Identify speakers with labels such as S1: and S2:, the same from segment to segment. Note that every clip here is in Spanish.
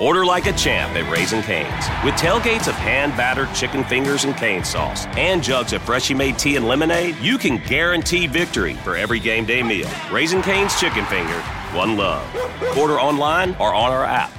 S1: Order like a champ at Raising Cane's. With tailgates of hand battered chicken fingers and cane sauce and jugs of freshly made tea and lemonade, you can guarantee victory for every game day meal. Raising Cane's Chicken Finger, one love. Order online or on our app.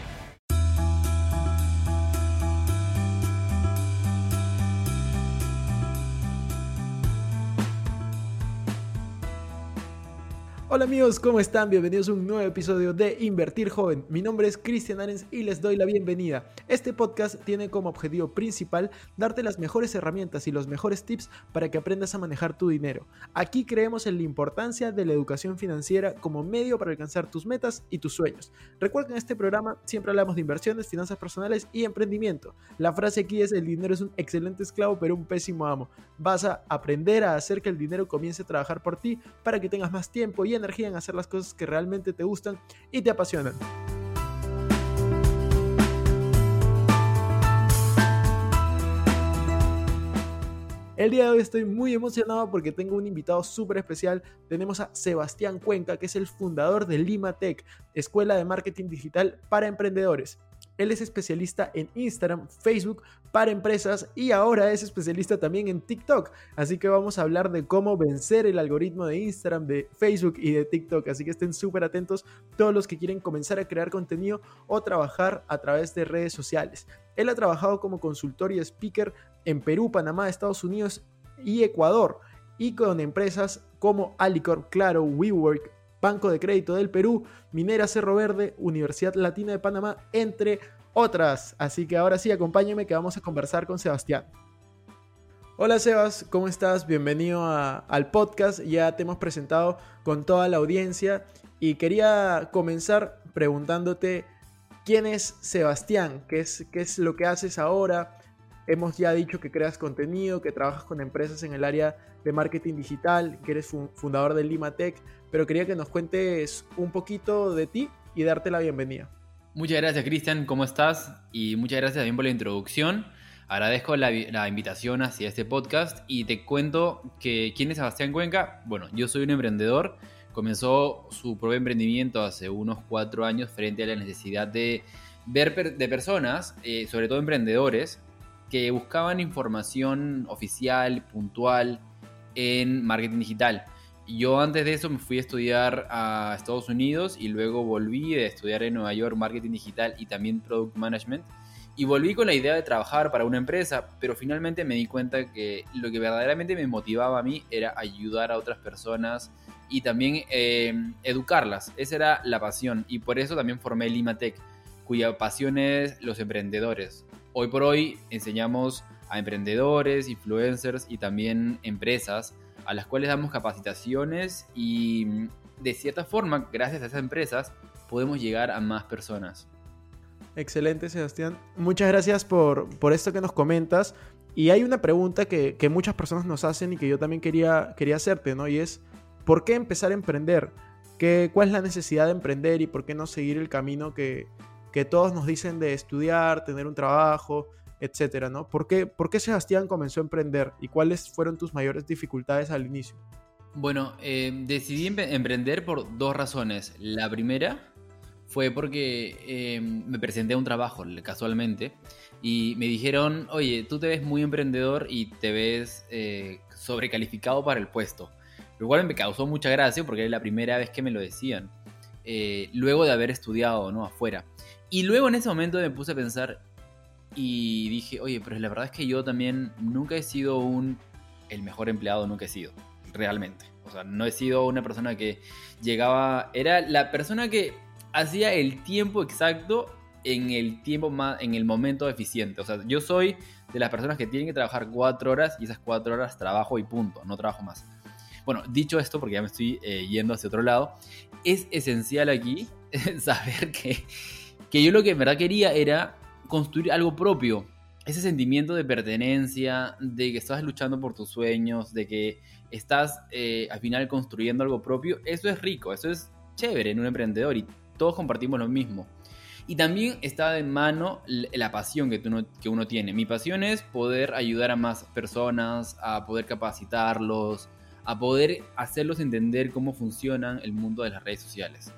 S2: Hola amigos, ¿cómo están? Bienvenidos a un nuevo episodio de Invertir Joven. Mi nombre es Cristian Arens y les doy la bienvenida. Este podcast tiene como objetivo principal darte las mejores herramientas y los mejores tips para que aprendas a manejar tu dinero. Aquí creemos en la importancia de la educación financiera como medio para alcanzar tus metas y tus sueños. Recuerda que en este programa siempre hablamos de inversiones, finanzas personales y emprendimiento. La frase aquí es el dinero es un excelente esclavo pero un pésimo amo. Vas a aprender a hacer que el dinero comience a trabajar por ti para que tengas más tiempo y energía en hacer las cosas que realmente te gustan y te apasionan. El día de hoy estoy muy emocionado porque tengo un invitado súper especial. Tenemos a Sebastián Cuenca, que es el fundador de Lima Tech, Escuela de Marketing Digital para Emprendedores. Él es especialista en Instagram, Facebook para empresas y ahora es especialista también en TikTok. Así que vamos a hablar de cómo vencer el algoritmo de Instagram, de Facebook y de TikTok. Así que estén súper atentos todos los que quieren comenzar a crear contenido o trabajar a través de redes sociales. Él ha trabajado como consultor y speaker en Perú, Panamá, Estados Unidos y Ecuador y con empresas como Alicorp, Claro, WeWork, Banco de Crédito del Perú, Minera Cerro Verde, Universidad Latina de Panamá, entre otras. Así que ahora sí, acompáñenme que vamos a conversar con Sebastián. Hola Sebas, ¿cómo estás? Bienvenido al podcast. Ya te hemos presentado con toda la audiencia y quería comenzar preguntándote quién es Sebastián, qué es, qué es lo que haces ahora. Hemos ya dicho que creas contenido, que trabajas con empresas en el área de marketing digital, que eres fundador de Lima Tech, pero quería que nos cuentes un poquito de ti y darte la bienvenida.
S3: Muchas gracias Cristian, ¿cómo estás? Y muchas gracias también por la introducción. Agradezco la, invitación hacia este podcast y te cuento que quién es Sebastián Cuenca. Bueno, yo soy un emprendedor. Comenzó su propio emprendimiento hace unos cuatro años frente a la necesidad de ver de personas, eh, sobre todo emprendedores, que buscaban información oficial, puntual en marketing digital. Yo antes de eso me fui a estudiar a Estados Unidos y luego volví a estudiar en Nueva York marketing digital y también product management. Y volví con la idea de trabajar para una empresa, pero finalmente me di cuenta que lo que verdaderamente me motivaba a mí era ayudar a otras personas y también eh, educarlas. Esa era la pasión y por eso también formé Limatech, cuya pasión es los emprendedores. Hoy por hoy enseñamos a emprendedores, influencers y también empresas a las cuales damos capacitaciones y mm, de cierta forma, gracias a esas empresas, podemos llegar a más personas.
S2: Excelente, Sebastián. Muchas gracias por, por esto que nos comentas. Y hay una pregunta que, que, muchas personas nos hacen y que yo también quería, quería hacerte, ¿no? Y es, ¿por qué empezar a emprender? ¿Qué, ¿Cuál es la necesidad de emprender y por qué no seguir el camino que, que todos nos dicen de estudiar, tener un trabajo, etcétera, ¿no? ¿Por qué, ¿Por qué, Sebastián comenzó a emprender y cuáles fueron tus mayores dificultades al inicio?
S3: Bueno, eh, decidí emprender por dos razones. La primera fue porque eh, me presenté a un trabajo casualmente y me dijeron, oye, tú te ves muy emprendedor y te ves eh, sobrecalificado para el puesto. Lo cual me causó mucha gracia porque era la primera vez que me lo decían. luego de haber estudiado ¿no? afuera. Y luego en ese momento me puse a pensar, y dije, oye, pero la verdad es que yo también nunca he sido un... El mejor empleado nunca he sido, realmente. O sea, no he sido una persona que llegaba... Era la persona que hacía el tiempo exacto en el tiempo más, en el momento eficiente. O sea, yo soy de las personas que tienen que trabajar cuatro horas y esas cuatro horas trabajo y punto, no trabajo más. Bueno, dicho esto, porque ya me estoy eh, yendo hacia otro lado, es esencial aquí saber que, que yo lo que en verdad quería era construir algo propio. Ese sentimiento de pertenencia, de que estás luchando por tus sueños, de que estás eh, al final construyendo algo propio, eso es rico, eso es chévere en un emprendedor y todos compartimos lo mismo. Y también está de mano la pasión que, uno, que uno tiene. Mi pasión es poder ayudar a más personas, a poder capacitarlos, a poder hacerlos entender cómo funcionan el mundo de las redes sociales.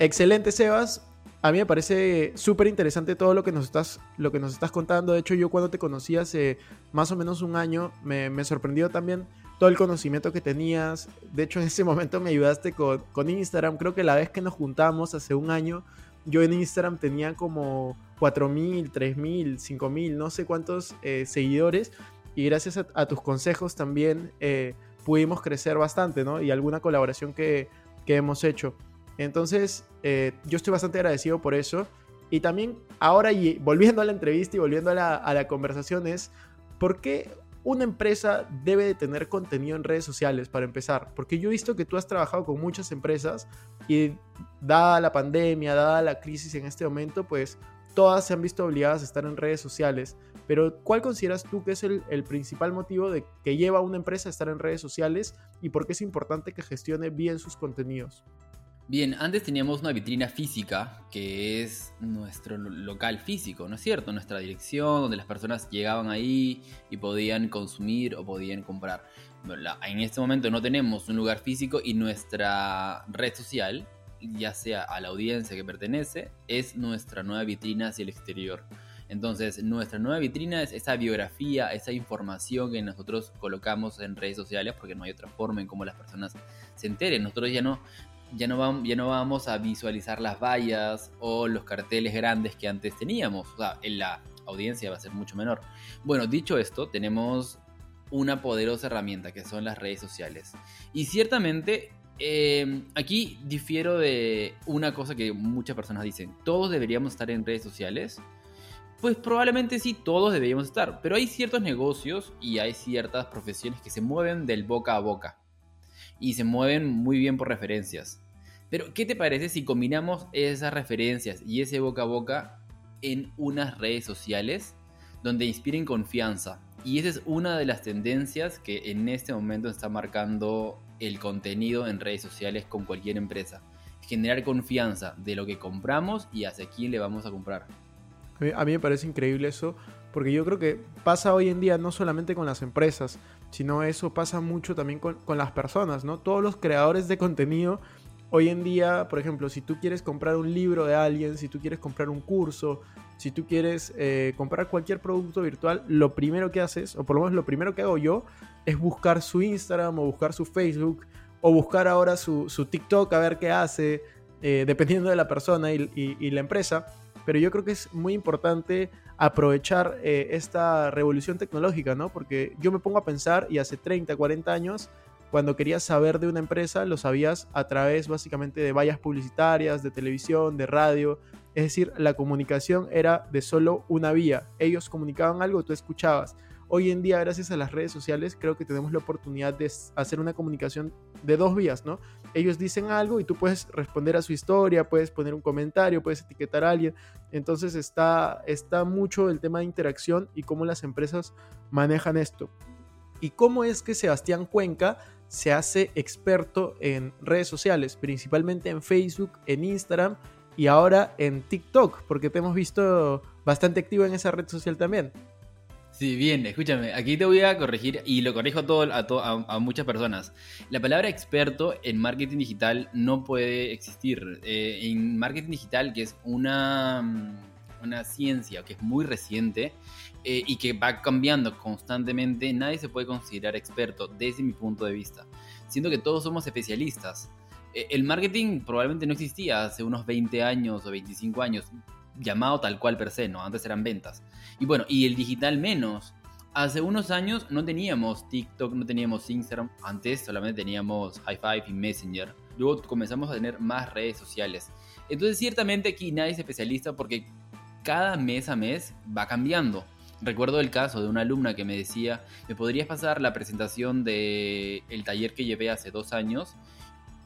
S2: Excelente, Sebas a mí me parece súper interesante todo lo que, nos estás, lo que nos estás contando. De hecho, yo cuando te conocí hace más o menos un año, me, sorprendió también todo el conocimiento que tenías. De hecho, en ese momento me ayudaste con, con Instagram. Creo que la vez que nos juntamos hace un año, yo en Instagram tenía como 4.000, 3.000, 5.000, no sé cuántos eh, seguidores. Y gracias a, tus consejos también eh, pudimos crecer bastante, ¿no? Y alguna colaboración que, que hemos hecho. Entonces, eh, yo estoy bastante agradecido por eso. Y también ahora, y volviendo a la entrevista y volviendo a la, conversación, es por qué una empresa debe de tener contenido en redes sociales para empezar. Porque yo he visto que tú has trabajado con muchas empresas y dada la pandemia, dada la crisis en este momento, pues todas se han visto obligadas a estar en redes sociales. Pero ¿cuál consideras tú que es el, el, principal motivo de que lleva a una empresa a estar en redes sociales y por qué es importante que gestione bien sus contenidos?
S3: Bien, antes teníamos una vitrina física, que es nuestro local físico, ¿no es cierto? Nuestra dirección, donde las personas llegaban ahí y podían consumir o podían comprar. en este momento no tenemos un lugar físico y nuestra red social, ya sea a la audiencia que pertenece, es nuestra nueva vitrina hacia el exterior. Entonces, nuestra nueva vitrina es esa biografía, esa información que nosotros colocamos en redes sociales, porque no hay otra forma en cómo las personas se enteren. Nosotros ya no, ya no, vamos, ya no vamos a visualizar las vallas o los carteles grandes que antes teníamos. O sea, en la audiencia va a ser mucho menor. Bueno, dicho esto, tenemos una poderosa herramienta que son las redes sociales. Y ciertamente eh, aquí difiero de una cosa que muchas personas dicen. ¿Todos deberíamos estar en redes sociales? Pues probablemente sí, todos deberíamos estar. Pero hay ciertos negocios y hay ciertas profesiones que se mueven del boca a boca. Y se mueven muy bien por referencias. Pero, ¿qué te parece si combinamos esas referencias y ese boca a boca en unas redes sociales donde inspiren confianza? Y esa es una de las tendencias que en este momento está marcando el contenido en redes sociales con cualquier empresa. Generar confianza de lo que compramos y hacia quién le vamos a comprar.
S2: A mí me parece increíble eso, porque yo creo que pasa hoy en día no solamente con las empresas, sino eso pasa mucho también con, con las personas, ¿no? Todos los creadores de contenido Hoy en día, por ejemplo, si tú quieres comprar un libro de alguien, si tú quieres comprar un curso, si tú quieres eh, comprar cualquier producto virtual, lo primero que haces, o por lo menos lo primero que hago yo, es buscar su Instagram o buscar su Facebook o buscar ahora su, TikTok a ver qué hace, eh, dependiendo de la persona y, la empresa. Pero yo creo que es muy importante aprovechar eh, esta revolución tecnológica, ¿no? Porque yo me pongo a pensar y hace 30, 40 años cuando querías saber de una empresa, lo sabías a través básicamente de vallas publicitarias, de televisión, de radio. Es decir, la comunicación era de solo una vía. Ellos comunicaban algo, tú escuchabas. Hoy en día, gracias a las redes sociales, creo que tenemos la oportunidad de hacer una comunicación de dos vías, ¿no? Ellos dicen algo y tú puedes responder a su historia, puedes poner un comentario, puedes etiquetar a alguien. Entonces está, está mucho el tema de interacción y cómo las empresas manejan esto. ¿Y cómo es que Sebastián Cuenca se hace experto en redes sociales, principalmente en Facebook, en Instagram y ahora en TikTok, porque te hemos visto bastante activo en esa red social también.
S3: Sí, bien, escúchame, aquí te voy a corregir y lo corrijo a, todo, a, muchas personas. La palabra experto en marketing digital no puede existir. Eh, en marketing digital, que es una, una ciencia que es muy reciente, eh, y que va cambiando constantemente, nadie se puede considerar experto desde mi punto de vista. Siento que todos somos especialistas. Eh, el marketing probablemente no existía hace unos 20 años o 25 años, llamado tal cual per se, ¿no? Antes eran ventas. Y bueno, y el digital menos. Hace unos años no teníamos TikTok, no teníamos Instagram. Antes solamente teníamos High Five y Messenger. Luego comenzamos a tener más redes sociales. Entonces, ciertamente aquí nadie es especialista porque cada mes a mes va cambiando. Recuerdo el caso de una alumna que me decía, ¿me podrías pasar la presentación del el taller que llevé hace dos años?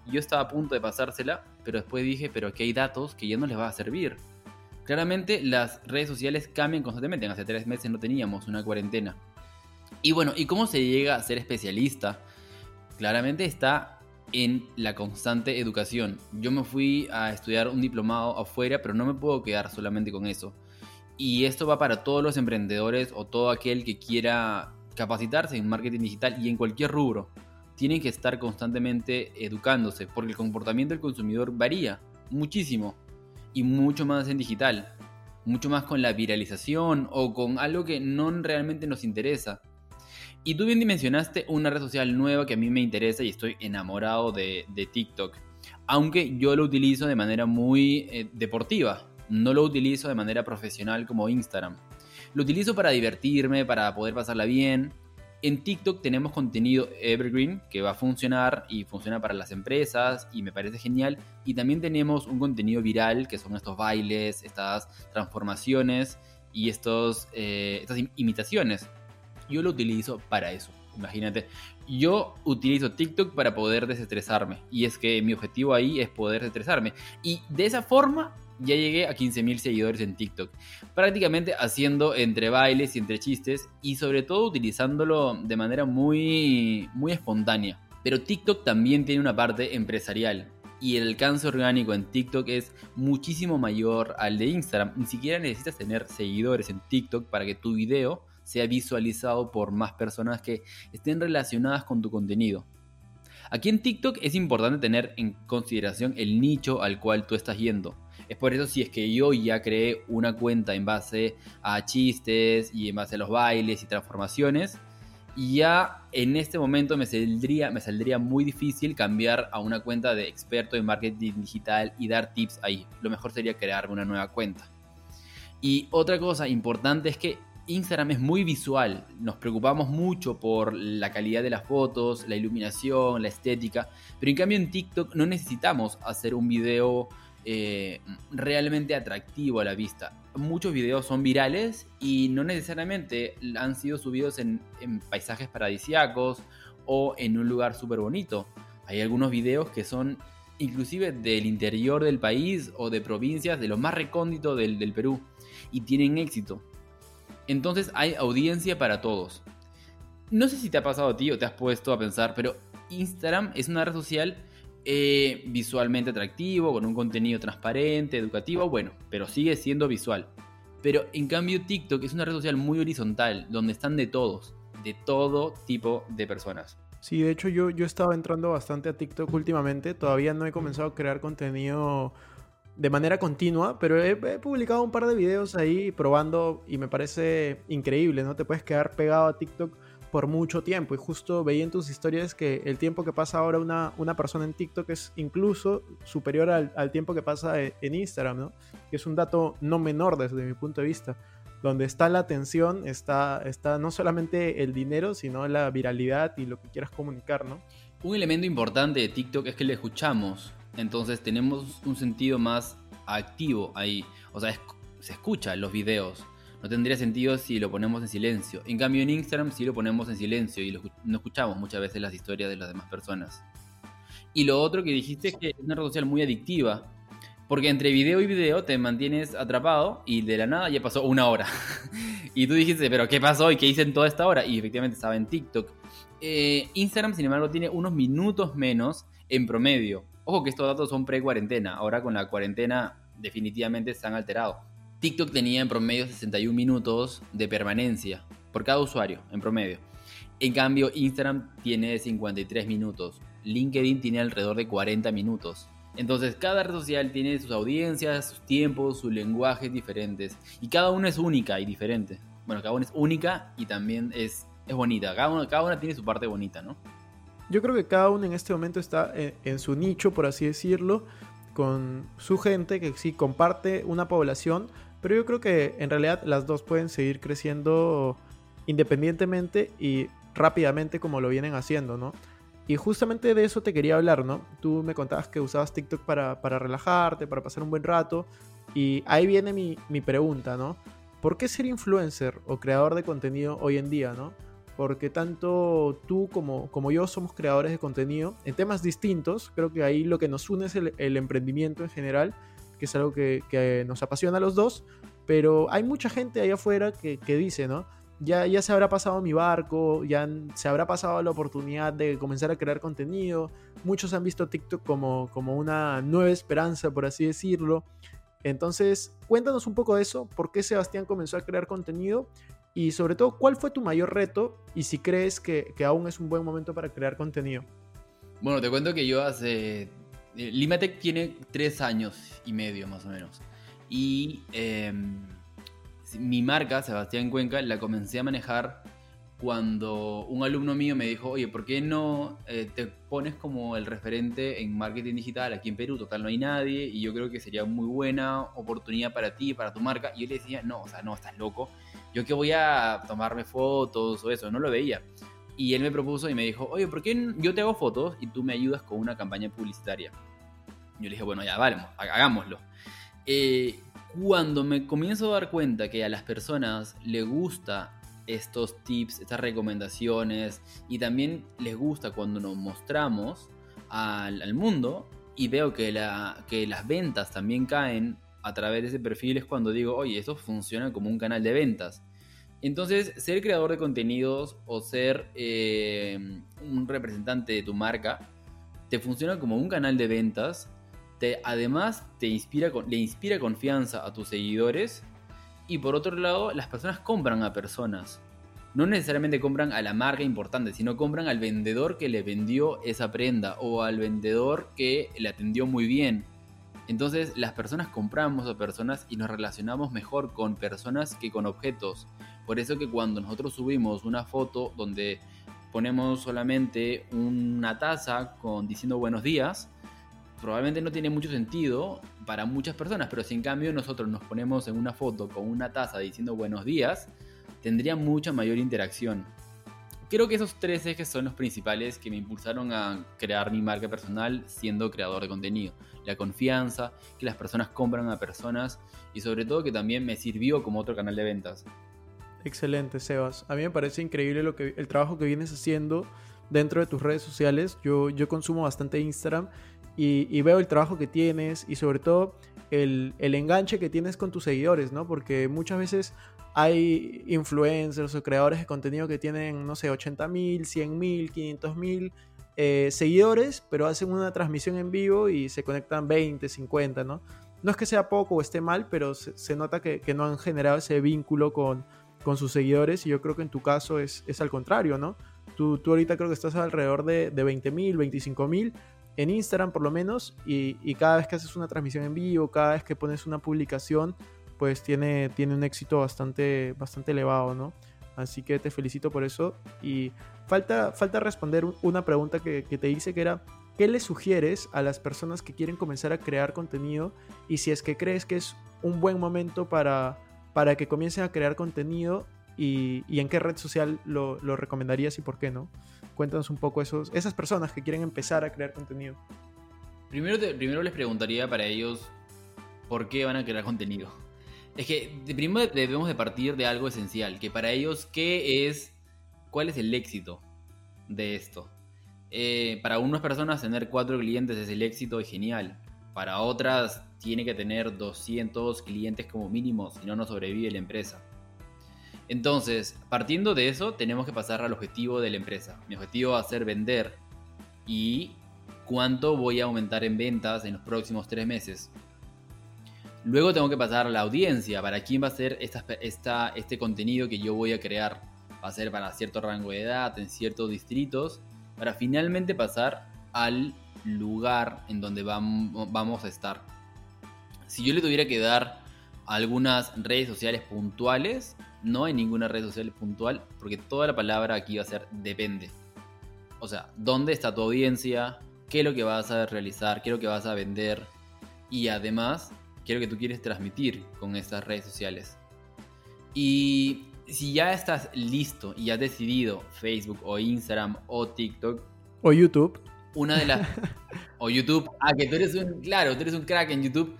S3: Yo estaba a punto de pasársela, pero después dije, pero aquí hay datos que ya no les va a servir. Claramente las redes sociales cambian constantemente. Hace tres meses no teníamos una cuarentena. Y bueno, ¿y cómo se llega a ser especialista? Claramente está en la constante educación. Yo me fui a estudiar un diplomado afuera, pero no me puedo quedar solamente con eso. Y esto va para todos los emprendedores o todo aquel que quiera capacitarse en marketing digital y en cualquier rubro. Tienen que estar constantemente educándose porque el comportamiento del consumidor varía muchísimo. Y mucho más en digital, mucho más con la viralización o con algo que no realmente nos interesa. Y tú bien mencionaste una red social nueva que a mí me interesa y estoy enamorado de, TikTok. Aunque yo lo utilizo de manera muy eh, deportiva, no lo utilizo de manera profesional como Instagram. Lo utilizo para divertirme, para poder pasarla bien. En TikTok tenemos contenido evergreen que va a funcionar y funciona para las empresas y me parece genial. Y también tenemos un contenido viral que son estos bailes, estas transformaciones y estos, eh, estas imitaciones yo lo utilizo para eso. Imagínate, yo utilizo TikTok para poder desestresarme. Y es que mi objetivo ahí es poder desestresarme. Y de esa forma ya llegué a 15.000 seguidores en TikTok. Prácticamente haciendo entre bailes y entre chistes. Y sobre todo utilizándolo de manera muy, muy espontánea. Pero TikTok también tiene una parte empresarial. Y el alcance orgánico en TikTok es muchísimo mayor al de Instagram. Ni siquiera necesitas tener seguidores en TikTok para que tu video sea visualizado por más personas que estén relacionadas con tu contenido. Aquí en TikTok es importante tener en consideración el nicho al cual tú estás yendo. Es por eso si es que yo ya creé una cuenta en base a chistes y en base a los bailes y transformaciones, ya en este momento me saldría, me saldría muy difícil cambiar a una cuenta de experto en marketing digital y dar tips ahí. Lo mejor sería crearme una nueva cuenta. Y otra cosa importante es que Instagram es muy visual, nos preocupamos mucho por la calidad de las fotos, la iluminación, la estética, pero en cambio en TikTok no necesitamos hacer un video eh, realmente atractivo a la vista. Muchos videos son virales y no necesariamente han sido subidos en, paisajes paradisíacos o en un lugar súper bonito. Hay algunos videos que son inclusive del interior del país o de provincias de lo más recóndito del Perú y tienen éxito. Entonces hay audiencia para todos. No sé si te ha pasado a ti o te has puesto a pensar, pero Instagram es una red social eh, visualmente atractivo, con un contenido transparente, educativo, bueno, pero sigue siendo visual. Pero en cambio TikTok es una red social muy horizontal, donde están de todos, de todo tipo de personas.
S2: Sí, de hecho yo, yo estaba entrando bastante a TikTok últimamente, todavía no he comenzado a crear contenido de manera continua, pero he, publicado un par de videos ahí probando y me parece increíble, ¿no? Te puedes quedar pegado a TikTok por mucho tiempo y justo veía en tus historias que el tiempo que pasa ahora una, una persona en TikTok es incluso superior al, tiempo que pasa e, en, Instagram, ¿no? Que es un dato no menor desde mi punto de vista. Donde está la atención, está, está no solamente el dinero, sino la viralidad y lo que quieras comunicar, ¿no?
S3: Un elemento importante de TikTok es que le escuchamos entonces tenemos un sentido más activo ahí. O sea, se escucha los videos. No tendría sentido si lo ponemos en silencio. En cambio en Instagram sí lo ponemos en silencio y no escuchamos muchas veces las historias de las demás personas. Y lo otro que dijiste es que es una red social muy adictiva. Porque entre video y video te mantienes atrapado y de la nada ya pasó una hora. y tú dijiste, pero ¿qué pasó y qué hice en toda esta hora? Y efectivamente estaba en TikTok. Eh, Instagram, sin embargo, tiene unos minutos menos en promedio. Ojo que estos datos son pre-cuarentena, ahora con la cuarentena definitivamente se han alterado. TikTok tenía en promedio 61 minutos de permanencia por cada usuario, en promedio. En cambio, Instagram tiene 53 minutos. LinkedIn tiene alrededor de 40 minutos. Entonces, cada red social tiene sus audiencias, sus tiempos, sus lenguajes diferentes. Y cada una es única y diferente. Bueno, cada una es única y también es, es bonita. Cada una, cada una tiene su parte bonita, ¿no?
S2: Yo creo que cada uno en este momento está en, su nicho, por así decirlo, con su gente que sí comparte una población, pero yo creo que en realidad las dos pueden seguir creciendo independientemente y rápidamente como lo vienen haciendo, ¿no? Y justamente de eso te quería hablar, ¿no? Tú me contabas que usabas TikTok para, para relajarte, para pasar un buen rato, y ahí viene mi, mi pregunta, ¿no? ¿Por qué ser influencer o creador de contenido hoy en día, ¿no? porque tanto tú como, como yo somos creadores de contenido en temas distintos. Creo que ahí lo que nos une es el, emprendimiento en general, que es algo que, nos apasiona a los dos, pero hay mucha gente ahí afuera que, dice, ¿no? Ya, ya se habrá pasado mi barco, ya se habrá pasado la oportunidad de comenzar a crear contenido. Muchos han visto TikTok como, como una nueva esperanza, por así decirlo. Entonces, cuéntanos un poco de eso, por qué Sebastián comenzó a crear contenido y sobre todo, ¿cuál fue tu mayor reto y si crees que, aún es un buen momento para crear contenido?
S3: Bueno, te cuento que yo hace... Eh, Limatec tiene tres años y medio más o menos. Y em, mi marca, Sebastián Cuenca, la comencé a manejar cuando un alumno mío me dijo, oye, ¿por qué no eh, te pones como el referente en marketing digital aquí en Perú? Total, no hay nadie y yo creo que sería muy buena oportunidad para ti, para tu marca. Y yo le decía, no, o sea, no, estás loco. Yo que voy a tomarme fotos o eso, no lo veía. Y él me propuso y me dijo, oye, ¿por qué yo te hago fotos y tú me ayudas con una campaña publicitaria? Yo le dije, bueno, ya, vale, hagámoslo. Eh, cuando me comienzo a dar cuenta que a las personas les gusta estos tips, estas recomendaciones y también les gusta cuando nos mostramos al, mundo y veo que, que las ventas también caen a través de ese perfil es cuando digo, oye, esto funciona como un canal de ventas. Entonces, ser creador de contenidos o ser eh, un representante de tu marca te funciona como un canal de ventas. Te, además, te inspira, le inspira confianza a tus seguidores y por otro lado, las personas compran a personas. No necesariamente compran a la marca importante, sino compran al vendedor que le vendió esa prenda o al vendedor que le atendió muy bien. Entonces las personas compramos a personas y nos relacionamos mejor con personas que con objetos. Por eso que cuando nosotros subimos una foto donde ponemos solamente una taza con diciendo buenos días, probablemente no tiene mucho sentido para muchas personas, pero si en cambio nosotros nos ponemos en una foto con una taza diciendo buenos días, tendría mucha mayor interacción. Creo que esos tres ejes son los principales que me impulsaron a crear mi marca personal siendo creador de contenido. La confianza, que las personas compran a personas y sobre todo que también me sirvió como otro canal de ventas.
S2: Excelente, Sebas. A mí me parece increíble lo que, el trabajo que vienes haciendo dentro de tus redes sociales. Yo, yo consumo bastante Instagram y, veo el trabajo que tienes y sobre todo el, enganche que tienes con tus seguidores, ¿no? Porque muchas veces hay influencers o creadores de contenido que tienen, no sé, 80 mil, 100 mil, 500 mil eh, seguidores, pero hacen una transmisión en vivo y se conectan 20, 50, ¿no? No es que sea poco o esté mal, pero se, nota que, no han generado ese vínculo con, con sus seguidores y yo creo que en tu caso es, es al contrario, ¿no? Tú, tú ahorita creo que estás alrededor de, de 20 mil, 25 mil, en Instagram por lo menos, y, cada vez que haces una transmisión en vivo, cada vez que pones una publicación, pues tiene, tiene un éxito bastante, bastante elevado, ¿no? Así que te felicito por eso. Y falta, falta responder una pregunta que, te hice que era, ¿qué le sugieres a las personas que quieren comenzar a crear contenido? Y si es que crees que es un buen momento para, para que comiencen a crear contenido y, en qué red social lo, lo recomendarías y por qué no. Cuéntanos un poco esos, esas personas que quieren empezar a crear contenido.
S3: Primero, primero les preguntaría para ellos por qué van a crear contenido. Es que primero debemos de partir de algo esencial, que para ellos, ¿qué es, cuál es el éxito de esto? Eh, para unas personas tener cuatro clientes es el éxito y genial. Para otras tiene que tener 200 clientes como mínimo, si no, no sobrevive la empresa. Entonces, partiendo de eso, tenemos que pasar al objetivo de la empresa. Mi objetivo va a ser vender y cuánto voy a aumentar en ventas en los próximos tres meses. Luego tengo que pasar a la audiencia, para quién va a ser esta, este contenido que yo voy a crear. Va a ser para cierto rango de edad, en ciertos distritos, para finalmente pasar al lugar en donde vamos a estar. Si yo le tuviera que dar algunas redes sociales puntuales, no hay ninguna red social puntual, porque toda la palabra aquí va a ser depende. O sea, ¿dónde está tu audiencia? ¿Qué es lo que vas a realizar? ¿Qué es lo que vas a vender? Y además, ¿qué es lo que tú quieres transmitir con estas redes sociales? Y si ya estás listo y has decidido Facebook o Instagram o TikTok.
S2: O YouTube.
S3: Una de las... o YouTube. Ah, que tú eres un... Claro, tú eres un crack en YouTube.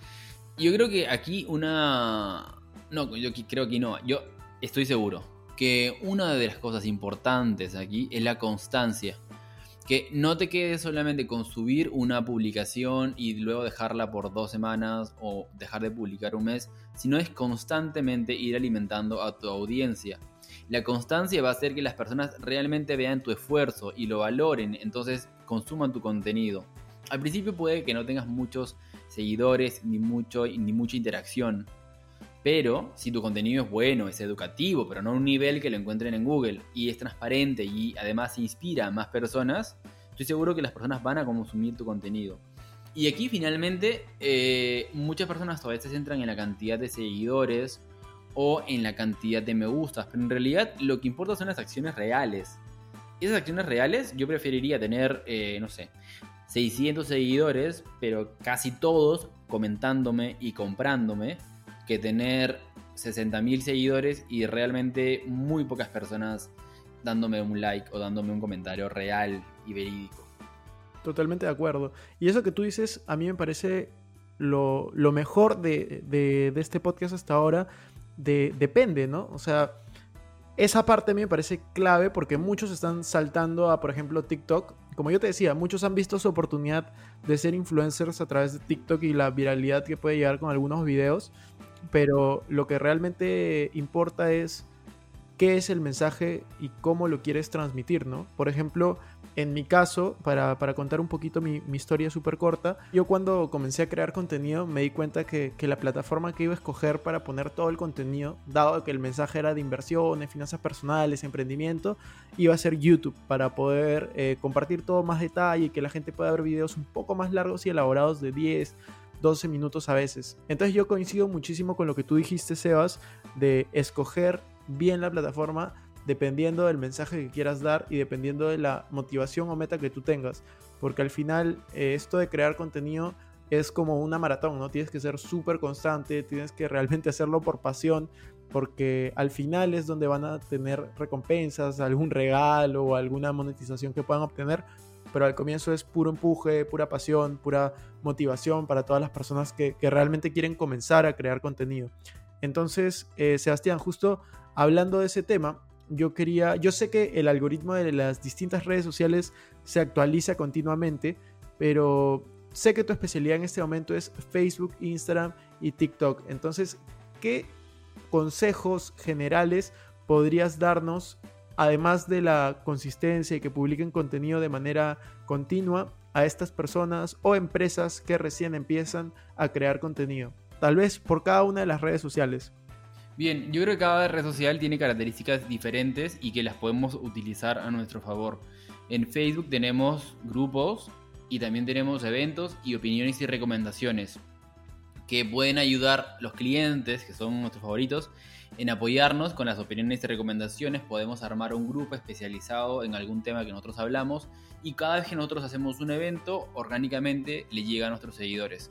S3: Yo creo que aquí una... No, yo creo que no. Yo estoy seguro que una de las cosas importantes aquí es la constancia. Que no te quedes solamente con subir una publicación y luego dejarla por dos semanas o dejar de publicar un mes, sino es constantemente ir alimentando a tu audiencia. La constancia va a hacer que las personas realmente vean tu esfuerzo y lo valoren, entonces consuman tu contenido. Al principio puede que no tengas muchos seguidores ni, mucho, ni mucha interacción, pero si tu contenido es bueno, es educativo, pero no a un nivel que lo encuentren en Google y es transparente y además inspira a más personas, estoy seguro que las personas van a consumir tu contenido. Y aquí finalmente eh, muchas personas todavía se centran en la cantidad de seguidores o en la cantidad de me gustas, pero en realidad lo que importa son las acciones reales. Esas acciones reales yo preferiría tener, eh, no sé, 600 seguidores, pero casi todos comentándome y comprándome, que tener 60.000 seguidores y realmente muy pocas personas dándome un like o dándome un comentario real y verídico.
S2: Totalmente de acuerdo. Y eso que tú dices, a mí me parece lo, mejor de, este podcast hasta ahora. De, depende, ¿no? O sea, esa parte a mí me parece clave porque muchos están saltando a, por ejemplo, TikTok. Como yo te decía, muchos han visto su oportunidad de ser influencers a través de TikTok y la viralidad que puede llegar con algunos videos. Pero lo que realmente importa es qué es el mensaje y cómo lo quieres transmitir, ¿no? Por ejemplo, en mi caso, para, contar un poquito mi, historia súper corta, yo cuando comencé a crear contenido me di cuenta que, la plataforma que iba a escoger para poner todo el contenido, dado que el mensaje era de inversiones, finanzas personales, emprendimiento, iba a ser YouTube para poder eh, compartir todo más detalle y que la gente pueda ver videos un poco más largos y elaborados de 10, 12 minutos a veces. Entonces yo coincido muchísimo con lo que tú dijiste, Sebas, de escoger bien la plataforma dependiendo del mensaje que quieras dar y dependiendo de la motivación o meta que tú tengas. Porque al final eh, esto de crear contenido es como una maratón, ¿no? Tienes que ser súper constante, tienes que realmente hacerlo por pasión, porque al final es donde van a tener recompensas, algún regalo o alguna monetización que puedan obtener, pero al comienzo es puro empuje, pura pasión, pura motivación para todas las personas que, realmente quieren comenzar a crear contenido. Entonces, eh, Sebastián, justo hablando de ese tema, yo quería, yo sé que el algoritmo de las distintas redes sociales se actualiza continuamente, pero sé que tu especialidad en este momento es Facebook, Instagram y TikTok. Entonces, ¿qué consejos generales podrías darnos, además de la consistencia y que publiquen contenido de manera continua, a estas personas o empresas que recién empiezan a crear contenido? Tal vez por cada una de las redes sociales.
S3: Bien, yo creo que cada red social tiene características diferentes y que las podemos utilizar a nuestro favor. En Facebook tenemos grupos y también tenemos eventos y opiniones y recomendaciones que pueden ayudar los clientes, que son nuestros favoritos, en apoyarnos con las opiniones y recomendaciones. Podemos armar un grupo especializado en algún tema que nosotros hablamos y cada vez que nosotros hacemos un evento, orgánicamente le llega a nuestros seguidores.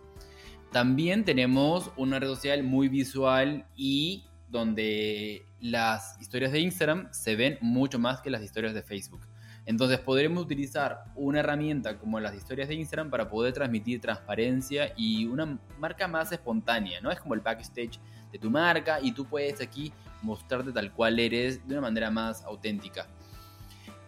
S3: También tenemos una red social muy visual y donde las historias de Instagram se ven mucho más que las historias de Facebook. Entonces podremos utilizar una herramienta como las historias de Instagram para poder transmitir transparencia y una marca más espontánea, ¿no? Es como el backstage de tu marca y tú puedes aquí mostrarte tal cual eres de una manera más auténtica.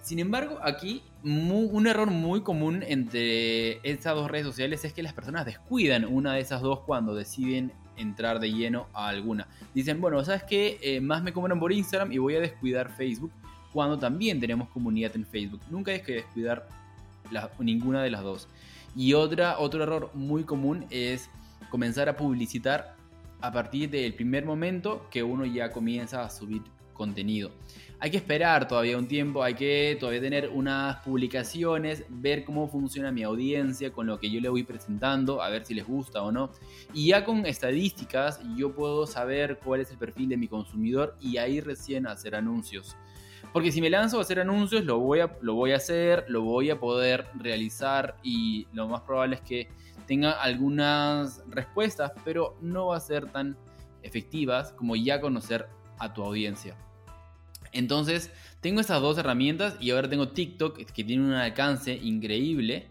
S3: Sin embargo, aquí un error muy común entre estas dos redes sociales es que las personas descuidan una de esas dos cuando deciden entrar de lleno a alguna. Dicen, bueno, ¿sabes qué? Eh, más me compran por Instagram y voy a descuidar Facebook cuando también tenemos comunidad en Facebook. Nunca hay que descuidar ninguna de las dos. Y otra, otro error muy común es comenzar a publicitar a partir del primer momento que uno ya comienza a subir contenido hay que esperar todavía un tiempo, hay que todavía tener unas publicaciones, ver cómo funciona mi audiencia con lo que yo le voy presentando, a ver si les gusta o no. Y ya con estadísticas yo puedo saber cuál es el perfil de mi consumidor y ahí recién hacer anuncios. Porque si me lanzo a hacer anuncios, lo voy a, lo voy a hacer, lo voy a poder realizar y lo más probable es que tenga algunas respuestas, pero no va a ser tan efectivas como ya conocer a tu audiencia. Entonces, tengo estas dos herramientas y ahora tengo TikTok que tiene un alcance increíble,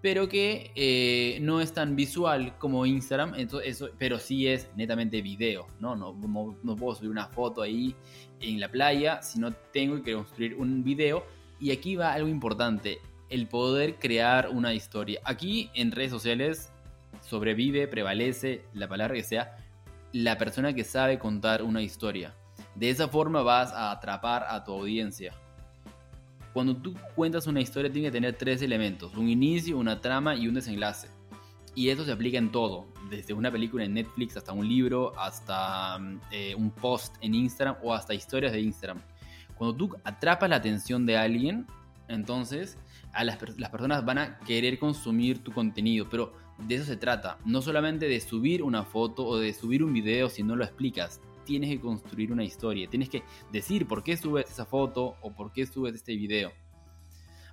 S3: pero que eh, no es tan visual como Instagram, eso, pero sí es netamente video, ¿no? No, no, puedo subir una foto ahí en la playa, sino tengo que construir un video. Y aquí va algo importante, el poder crear una historia. Aquí en redes sociales sobrevive, prevalece la palabra que sea la persona que sabe contar una historia. De esa forma vas a atrapar a tu audiencia. Cuando tú cuentas una historia tiene que tener tres elementos, un inicio, una trama y un desenlace. Y eso se aplica en todo, desde una película en Netflix hasta un libro, hasta eh, un post en Instagram o hasta historias de Instagram. Cuando tú atrapas la atención de alguien, entonces a las personas van a querer consumir tu contenido, pero de eso se trata. No solamente de subir una foto o de subir un video si no lo explicas. Tienes que construir una historia. Tienes que decir por qué subes esa foto o por qué subes este video.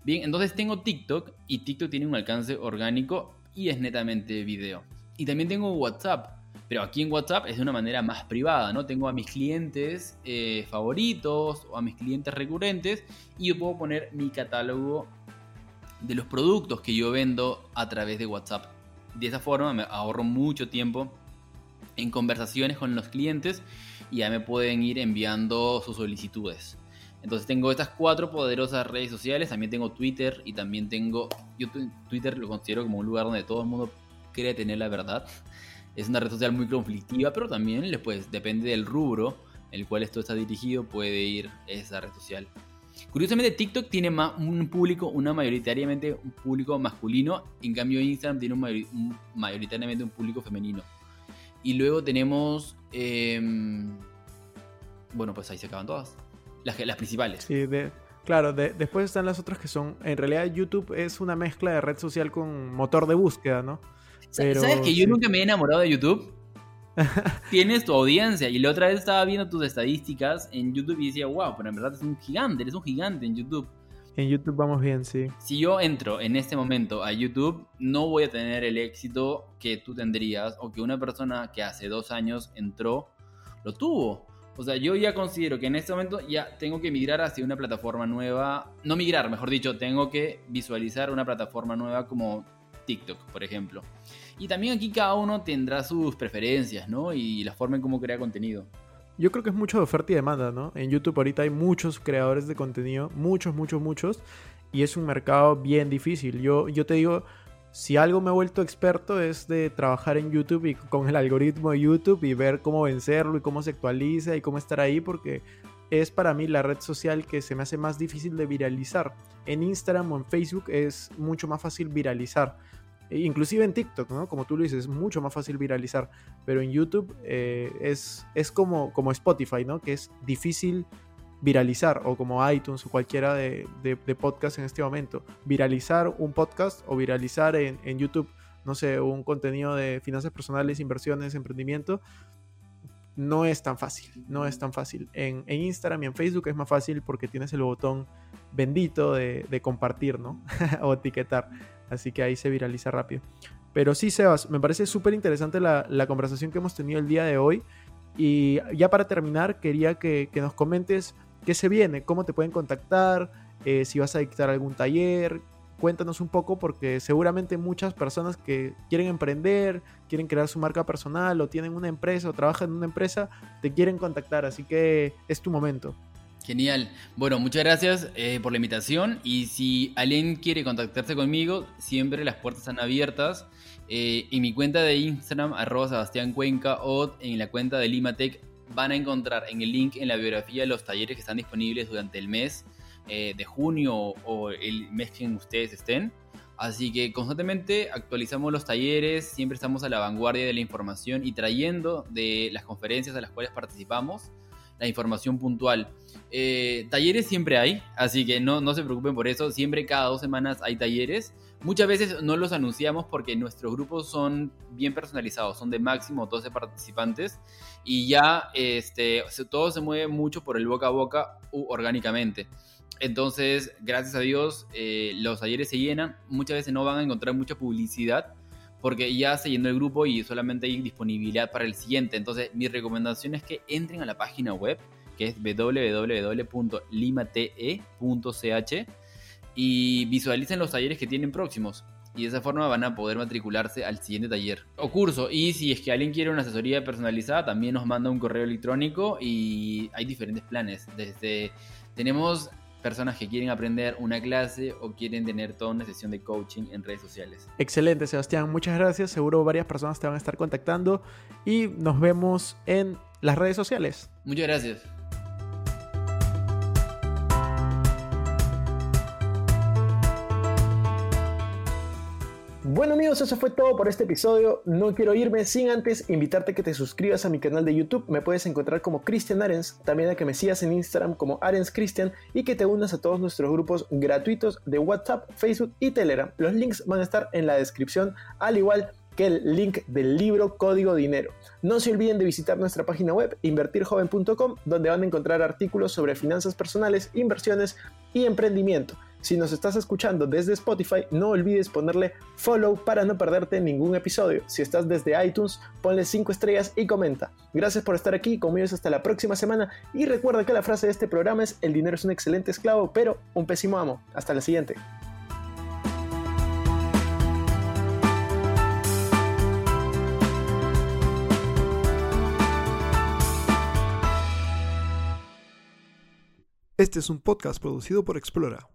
S3: Bien, entonces tengo TikTok y TikTok tiene un alcance orgánico y es netamente video. Y también tengo WhatsApp. Pero aquí en WhatsApp es de una manera más privada, ¿no? Tengo a mis clientes eh, favoritos o a mis clientes recurrentes y yo puedo poner mi catálogo de los productos que yo vendo a través de WhatsApp. De esa forma me ahorro mucho tiempo en conversaciones con los clientes y ya me pueden ir enviando sus solicitudes. Entonces tengo estas cuatro poderosas redes sociales, también tengo Twitter y también tengo... Yo Twitter lo considero como un lugar donde todo el mundo cree tener la verdad. Es una red social muy conflictiva, pero también pues, depende del rubro en el cual esto está dirigido, puede ir esa red social. Curiosamente, TikTok tiene más un público, una mayoritariamente un público masculino, en cambio Instagram tiene un, mayoritariamente un público femenino. Y luego tenemos, em, bueno, pues ahí se acaban todas, las, las principales.
S2: Sí, claro, después están las otras que son, en realidad YouTube es una mezcla de red social con motor de búsqueda, ¿no?
S3: ¿Sabes que yo nunca me he enamorado de YouTube? Tienes tu audiencia. Y la otra vez estaba viendo tus estadísticas en YouTube y decía, wow, pero en verdad es un gigante, eres un gigante en YouTube.
S2: En YouTube vamos bien, sí.
S3: Si yo entro en este momento a YouTube, no voy a tener el éxito que tú tendrías o que una persona que hace dos años entró lo tuvo. O sea, yo ya considero que en este momento ya tengo que migrar hacia una plataforma nueva. No migrar, mejor dicho, tengo que visualizar una plataforma nueva como TikTok, por ejemplo. Y también aquí cada uno tendrá sus preferencias, ¿no? Y la forma en cómo crea contenido.
S2: Yo creo que es mucho de oferta y demanda, ¿no? En YouTube ahorita hay muchos creadores de contenido, muchos, muchos, muchos, y es un mercado bien difícil. Yo, yo te digo, si algo me he vuelto experto es de trabajar en YouTube y con el algoritmo de YouTube y ver cómo vencerlo y cómo se actualiza y cómo estar ahí, porque es para mí la red social que se me hace más difícil de viralizar. En Instagram o en Facebook es mucho más fácil viralizar. E inclusive en TikTok, ¿no? Como tú lo dices, es mucho más fácil viralizar. Pero en YouTube eh, es, es como, como Spotify, ¿no? Que es difícil viralizar, o como iTunes o cualquiera de, de, podcast en este momento. Viralizar un podcast o viralizar en, en, YouTube, no sé, un contenido de finanzas personales, inversiones, emprendimiento, no es tan fácil, no es tan fácil. En, en Instagram y en Facebook es más fácil porque tienes el botón bendito de, compartir, ¿no? o etiquetar. Así que ahí se viraliza rápido. Pero sí, Sebas, me parece súper interesante la, conversación que hemos tenido el día de hoy. Y ya para terminar, quería que, nos comentes qué se viene, cómo te pueden contactar, eh, si vas a dictar algún taller. Cuéntanos un poco porque seguramente muchas personas que quieren emprender, quieren crear su marca personal o tienen una empresa o trabajan en una empresa, te quieren contactar. Así que es tu momento.
S3: Genial. Bueno, muchas gracias eh, por la invitación y si alguien quiere contactarse conmigo, siempre las puertas están abiertas. Eh, en mi cuenta de Instagram, arroba Sebastián Cuenca o en la cuenta de Limatech van a encontrar en el link en la biografía los talleres que están disponibles durante el mes eh, de junio o el mes que ustedes estén. Así que constantemente actualizamos los talleres, siempre estamos a la vanguardia de la información y trayendo de las conferencias a las cuales participamos la información puntual. Eh, talleres siempre hay, así que no, no se preocupen por eso. Siempre cada dos semanas hay talleres. Muchas veces no los anunciamos porque nuestros grupos son bien personalizados, son de máximo 12 participantes y ya este, todo se mueve mucho por el boca a boca orgánicamente. Entonces, gracias a Dios, eh, los talleres se llenan. Muchas veces no van a encontrar mucha publicidad porque ya se llenó el grupo y solamente hay disponibilidad para el siguiente. Entonces, mi recomendación es que entren a la página web, que es www.limate.ch y visualicen los talleres que tienen próximos. Y de esa forma van a poder matricularse al siguiente taller o curso. Y si es que alguien quiere una asesoría personalizada, también nos manda un correo electrónico y hay diferentes planes. Desde tenemos personas que quieren aprender una clase o quieren tener toda una sesión de coaching en redes sociales.
S2: Excelente, Sebastián. Muchas gracias. Seguro varias personas te van a estar contactando y nos vemos en las redes sociales.
S3: Muchas gracias.
S2: Bueno amigos, eso fue todo por este episodio. No quiero irme sin antes invitarte a que te suscribas a mi canal de YouTube. Me puedes encontrar como Cristian Arens, también a que me sigas en Instagram como Arens Cristian y que te unas a todos nuestros grupos gratuitos de WhatsApp, Facebook y Telegram. Los links van a estar en la descripción, al igual que el link del libro Código Dinero. No se olviden de visitar nuestra página web invertirjoven.com donde van a encontrar artículos sobre finanzas personales, inversiones y emprendimiento. Si nos estás escuchando desde Spotify, no olvides ponerle follow para no perderte ningún episodio. Si estás desde iTunes, ponle 5 estrellas y comenta. Gracias por estar aquí, conmigo hasta la próxima semana y recuerda que la frase de este programa es el dinero es un excelente esclavo, pero un pésimo amo. Hasta la siguiente.
S4: Este es un podcast producido por Explora.